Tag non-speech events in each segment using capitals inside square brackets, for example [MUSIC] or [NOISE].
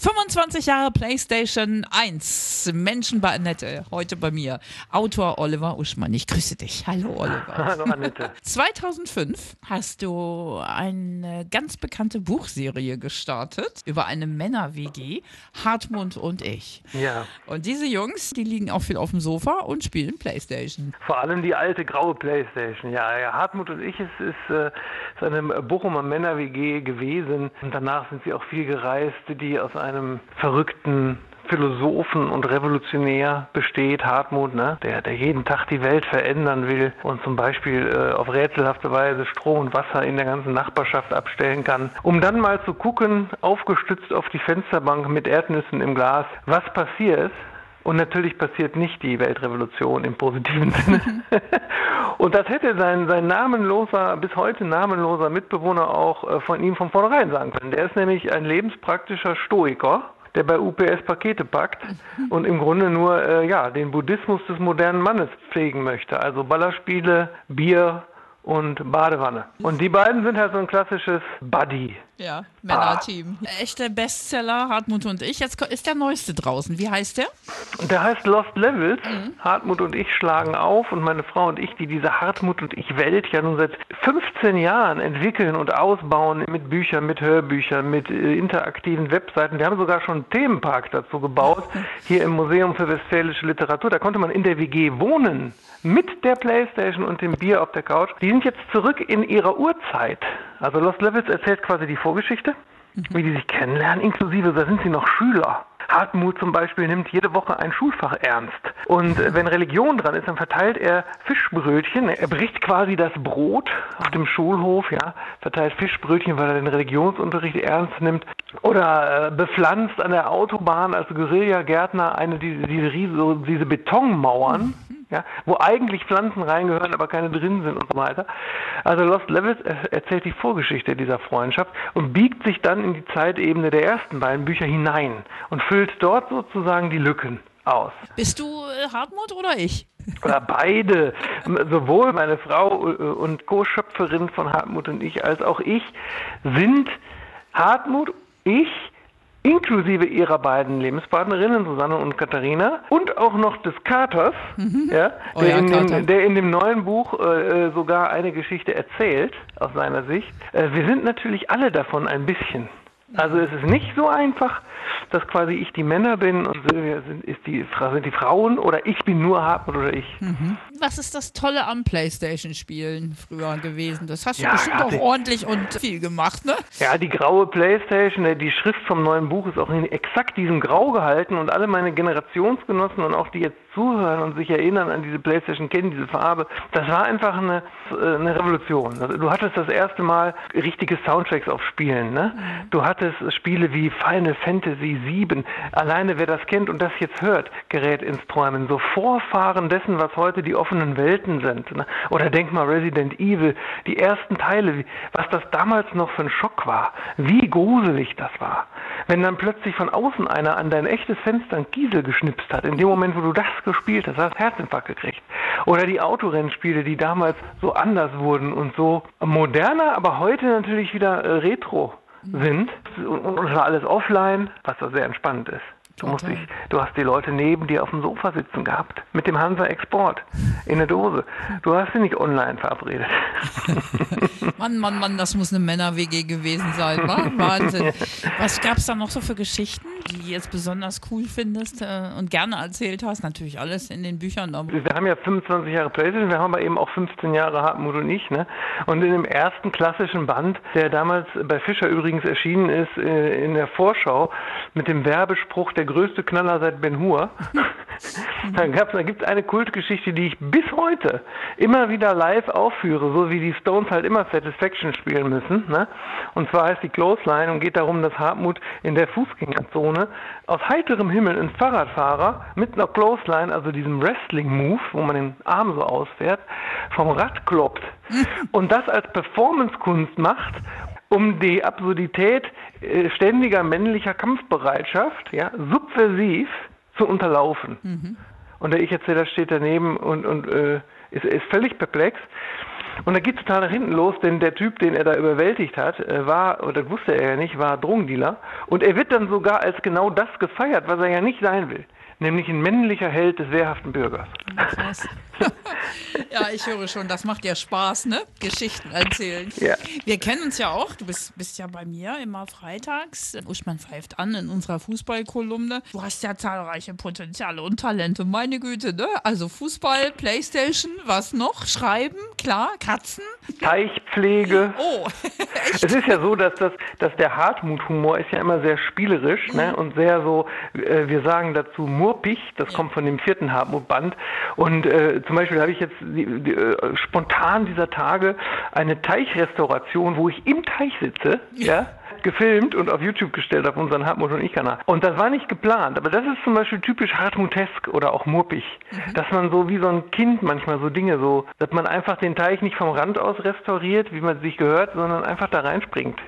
25 Jahre PlayStation 1. Menschen bei Annette. Heute bei mir. Autor Oliver Uschmann. Ich grüße dich. Hallo Oliver. [LAUGHS] Hallo Annette. 2005 hast du eine ganz bekannte Buchserie gestartet über eine Männer-WG, Hartmut und ich. Ja. Und diese Jungs, die liegen auch viel auf dem Sofa und spielen PlayStation. Vor allem die alte graue Playstation. Ja, ja Hartmut und ich, es ist, äh, ist eine Bochumer Männer-WG gewesen. Und danach sind sie auch viel gereist, die aus einem verrückten Philosophen und Revolutionär besteht, Hartmut, ne? der, der jeden Tag die Welt verändern will und zum Beispiel äh, auf rätselhafte Weise Strom und Wasser in der ganzen Nachbarschaft abstellen kann, um dann mal zu gucken, aufgestützt auf die Fensterbank mit Erdnüssen im Glas, was passiert, und natürlich passiert nicht die Weltrevolution im positiven Sinne. [LAUGHS] und das hätte sein, sein namenloser, bis heute namenloser Mitbewohner auch äh, von ihm von vornherein sagen können. Der ist nämlich ein lebenspraktischer Stoiker der bei UPS Pakete packt und im Grunde nur äh, ja, den Buddhismus des modernen Mannes pflegen möchte. Also Ballerspiele, Bier, und Badewanne. Und die beiden sind halt so ein klassisches Buddy. Ja, Männerteam. Ah. Echter Bestseller, Hartmut und ich. Jetzt ist der neueste draußen. Wie heißt der? Der heißt Lost Levels. Mhm. Hartmut und ich schlagen auf und meine Frau und ich, die diese Hartmut und ich Welt ja nun seit 15 Jahren entwickeln und ausbauen mit Büchern, mit Hörbüchern, mit äh, interaktiven Webseiten. Wir haben sogar schon einen Themenpark dazu gebaut, hier im Museum für Westfälische Literatur. Da konnte man in der WG wohnen mit der Playstation und dem Bier auf der Couch. Die sind jetzt zurück in ihrer Urzeit. Also Lost Levels erzählt quasi die Vorgeschichte, mhm. wie die sich kennenlernen, inklusive, da sind sie noch Schüler. Hartmut zum Beispiel nimmt jede Woche ein Schulfach ernst. Und [LAUGHS] wenn Religion dran ist, dann verteilt er Fischbrötchen. Er bricht quasi das Brot auf dem Schulhof, ja, verteilt Fischbrötchen, weil er den Religionsunterricht ernst nimmt. Oder äh, bepflanzt an der Autobahn als Guerillagärtner eine diese, diese, diese Betonmauern. Mhm ja, wo eigentlich Pflanzen reingehören, aber keine drin sind und so weiter. Also Lost Levels erzählt die Vorgeschichte dieser Freundschaft und biegt sich dann in die Zeitebene der ersten beiden Bücher hinein und füllt dort sozusagen die Lücken aus. Bist du äh, Hartmut oder ich? [LAUGHS] Oder beide, sowohl meine Frau äh, und Co-Schöpferin von Hartmut und ich, als auch ich, sind Hartmut, ich inklusive ihrer beiden Lebenspartnerinnen, Susanne und Katharina, und auch noch des Katers, mhm. ja, oh der, in dem, der, in dem, neuen Buch äh, äh, sogar eine Geschichte erzählt, aus seiner Sicht. Äh, wir sind natürlich alle davon ein bisschen. Also es ist nicht so einfach, dass quasi ich die Männer bin und Silvia sind, ist die, sind die Frauen oder ich bin nur Hartmut oder ich. Mhm. Was ist das Tolle am Playstation-Spielen früher gewesen? Das hast du ja, bestimmt auch ordentlich und viel gemacht, ne? Ja, die graue Playstation, äh, die Schrift vom neuen Buch ist auch in exakt diesem Grau gehalten und alle meine Generationsgenossen und auch die jetzt zuhören und sich erinnern an diese Playstation, kennen diese Farbe. Das war einfach eine, äh, eine Revolution. Also, du hattest das erste Mal richtige Soundtracks auf Spielen. Ne? Mhm. Du hattest Spiele wie Final Fantasy VII. Alleine wer das kennt und das jetzt hört, gerät ins Träumen. So Vorfahren dessen, was heute die offenen Welten sind. Ne? Oder denk mal Resident Evil, die ersten Teile, was das damals noch für ein Schock war. Wie gruselig das war. Wenn dann plötzlich von außen einer an dein echtes Fenster ein Kiesel geschnipst hat, in dem Moment, wo du das gespielt hast, hast Herzinfarkt gekriegt. Oder die Autorennspiele, die damals so anders wurden und so moderner, aber heute natürlich wieder äh, retro sind und, und alles offline, was da sehr entspannt ist. Du, musst dich, du hast die Leute neben dir auf dem Sofa sitzen gehabt, mit dem Hansa Export in der Dose. Du hast sie nicht online verabredet. [LAUGHS] Mann, Mann, Mann, das muss eine Männer-WG gewesen sein, wa? Wahnsinn. [LAUGHS] Was gab es da noch so für Geschichten, die du jetzt besonders cool findest äh, und gerne erzählt hast? Natürlich alles in den Büchern. Wir haben ja 25 Jahre Playstation, wir haben aber eben auch 15 Jahre Hartmut und ich. Ne? Und in dem ersten klassischen Band, der damals bei Fischer übrigens erschienen ist, äh, in der Vorschau mit dem Werbespruch der größte Knaller seit Ben Hur. [LAUGHS] da, da gibt es eine Kultgeschichte, die ich bis heute immer wieder live aufführe, so wie die Stones halt immer Satisfaction spielen müssen. Ne? Und zwar heißt die Clothesline und geht darum, dass Hartmut in der Fußgängerzone aus heiterem Himmel ein Fahrradfahrer mit einer Clothesline, also diesem Wrestling-Move, wo man den Arm so ausfährt, vom Rad kloppt [LAUGHS] und das als Performance-Kunst macht um die Absurdität äh, ständiger männlicher Kampfbereitschaft, ja, subversiv zu unterlaufen. Mhm. Und der Ich-Erzähler steht daneben und, und äh, ist, ist völlig perplex. Und da geht total nach hinten los, denn der Typ, den er da überwältigt hat, äh, war, oder das wusste er ja nicht, war Drogendealer. Und er wird dann sogar als genau das gefeiert, was er ja nicht sein will nämlich ein männlicher Held des wehrhaften Bürgers. Krass. [LAUGHS] ja, ich höre schon, das macht ja Spaß, ne? Geschichten erzählen. Ja. Wir kennen uns ja auch. Du bist, bist ja bei mir immer freitags. Uschmann pfeift an in unserer Fußballkolumne. Du hast ja zahlreiche Potenziale und Talente. Meine Güte, ne? Also Fußball, Playstation, was noch? Schreiben, klar, Katzen. Teichpflege. Oh, [LAUGHS] echt? Es ist ja so, dass, das, dass der Hartmut-Humor ist ja immer sehr spielerisch ne? mhm. ne? und sehr so, äh, wir sagen dazu murpig. Das ja. kommt von dem vierten Hartmut-Band. Und äh, zum Beispiel habe ich jetzt die, die, äh, spontan dieser Tage eine Teichrestauration, wo ich im Teich sitze, ja, gefilmt und auf YouTube gestellt auf unseren Hartmut und ich Kanal. Und das war nicht geplant, aber das ist zum Beispiel typisch Hartmutesk oder auch murpig, mhm. dass man so wie so ein Kind manchmal so Dinge so, dass man einfach den Teich nicht vom Rand aus restauriert, wie man sich gehört, sondern einfach da reinspringt.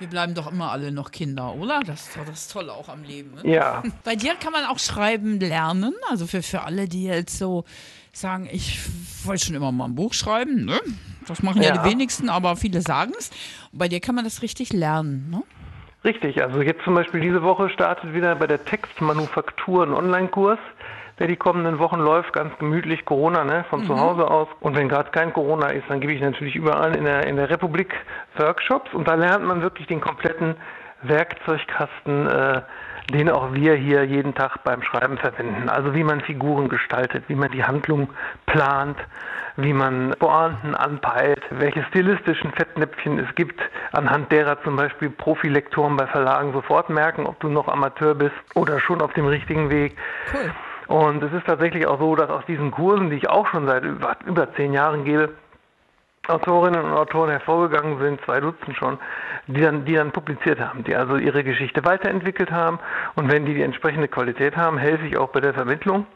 Wir bleiben doch immer alle noch Kinder, oder? Das ist doch das Tolle auch am Leben. Ne? Ja. [LAUGHS] Bei dir kann man auch schreiben lernen. Also für, für alle, die jetzt so sagen, ich wollte schon immer mal ein Buch schreiben. Ne? Das machen ja. ja die wenigsten, aber viele sagen es. Bei dir kann man das richtig lernen. Ne? Richtig. Also jetzt zum Beispiel diese Woche startet wieder bei der Textmanufaktur ein Online-Kurs der die kommenden Wochen läuft, ganz gemütlich Corona, ne, von mhm. zu Hause aus. Und wenn gerade kein Corona ist, dann gebe ich natürlich überall in der, in der Republik Workshops und da lernt man wirklich den kompletten Werkzeugkasten, äh, den auch wir hier jeden Tag beim Schreiben verwenden. Also wie man Figuren gestaltet, wie man die Handlung plant, wie man Pointen anpeilt, welche stilistischen Fettnäpfchen es gibt, anhand derer zum Beispiel Profilektoren bei Verlagen sofort merken, ob du noch Amateur bist oder schon auf dem richtigen Weg. Cool. Und es ist tatsächlich auch so, dass aus diesen Kursen, die ich auch schon seit über, über zehn Jahren gebe, Autorinnen und Autoren hervorgegangen sind, zwei Dutzend schon, die dann, die dann publiziert haben, die also ihre Geschichte weiterentwickelt haben. Und wenn die die entsprechende Qualität haben, helfe ich auch bei der Vermittlung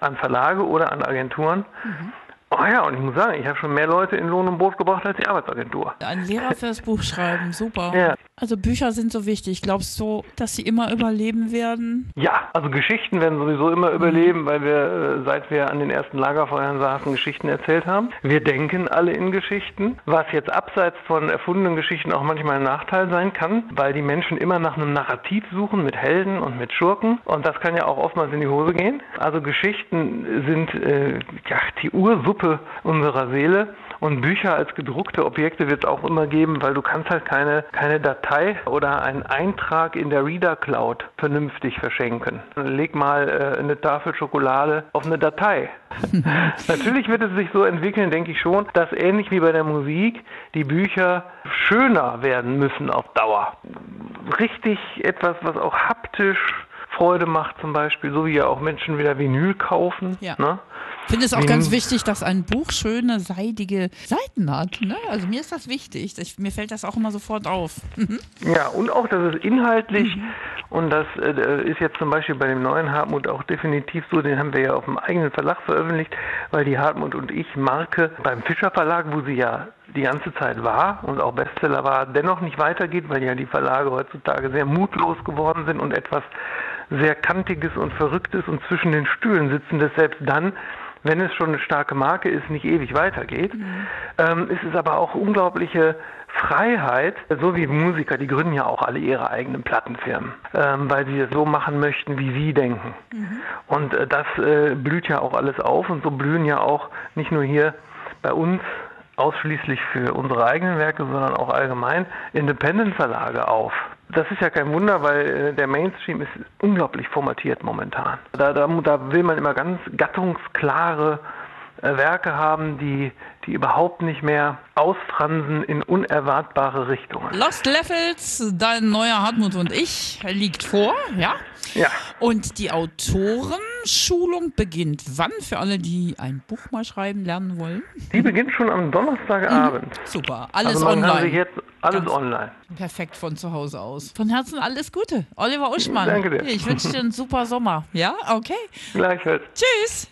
an Verlage oder an Agenturen. Mhm. Oh ja, und ich muss sagen, ich habe schon mehr Leute in Lohn und Brot gebracht als die Arbeitsagentur. Ein Lehrer fürs Buch schreiben, super. Ja. Also Bücher sind so wichtig. Glaubst du, dass sie immer überleben werden? Ja, also Geschichten werden sowieso immer überleben, weil wir, äh, seit wir an den ersten Lagerfeuern saßen, Geschichten erzählt haben. Wir denken alle in Geschichten, was jetzt abseits von erfundenen Geschichten auch manchmal ein Nachteil sein kann, weil die Menschen immer nach einem Narrativ suchen mit Helden und mit Schurken. Und das kann ja auch oftmals in die Hose gehen. Also Geschichten sind äh, ja, die Ursuppe unserer Seele. Und Bücher als gedruckte Objekte wird es auch immer geben, weil du kannst halt keine, keine Datei oder einen Eintrag in der Reader Cloud vernünftig verschenken. Leg mal äh, eine Tafel Schokolade auf eine Datei. [LAUGHS] Natürlich wird es sich so entwickeln, denke ich schon, dass ähnlich wie bei der Musik die Bücher schöner werden müssen auf Dauer. Richtig etwas, was auch haptisch Freude macht zum Beispiel, so wie ja auch Menschen wieder Vinyl kaufen. Ja. Ne? Ich finde es auch ganz wichtig, dass ein Buch schöne, seidige Seiten hat. Ne? Also mir ist das wichtig. Ich, mir fällt das auch immer sofort auf. Mhm. Ja, und auch, dass es inhaltlich, mhm. und das äh, ist jetzt zum Beispiel bei dem neuen Hartmut auch definitiv so, den haben wir ja auf dem eigenen Verlag veröffentlicht, weil die Hartmut und ich Marke beim Fischer Verlag, wo sie ja die ganze Zeit war und auch Bestseller war, dennoch nicht weitergeht, weil ja die Verlage heutzutage sehr mutlos geworden sind und etwas sehr Kantiges und Verrücktes und zwischen den Stühlen sitzen, das selbst dann, wenn es schon eine starke Marke ist, nicht ewig weitergeht. Mhm. Ähm, ist es aber auch unglaubliche Freiheit, so wie Musiker, die gründen ja auch alle ihre eigenen Plattenfirmen, ähm, weil sie es so machen möchten, wie sie denken. Mhm. Und äh, das äh, blüht ja auch alles auf und so blühen ja auch nicht nur hier bei uns ausschließlich für unsere eigenen Werke, sondern auch allgemein Independent-Verlage auf. Das ist ja kein Wunder, weil äh, der Mainstream ist unglaublich formatiert momentan. Da, da, da will man immer ganz gattungsklare äh, Werke haben, die, die überhaupt nicht mehr ausfransen in unerwartbare Richtungen. Lost Levels, dein neuer Hartmut und ich, liegt vor, ja? Ja. Und die Autorenschulung beginnt wann für alle, die ein Buch mal schreiben lernen wollen? Die beginnt schon am Donnerstagabend. Mhm. Super, alles also online. Kann sich jetzt alles Ganz online. Perfekt von zu Hause aus. Von Herzen alles Gute. Oliver Uschmann. Danke dir. Ich wünsche dir einen super Sommer. Ja, okay. Gleichfalls. Tschüss.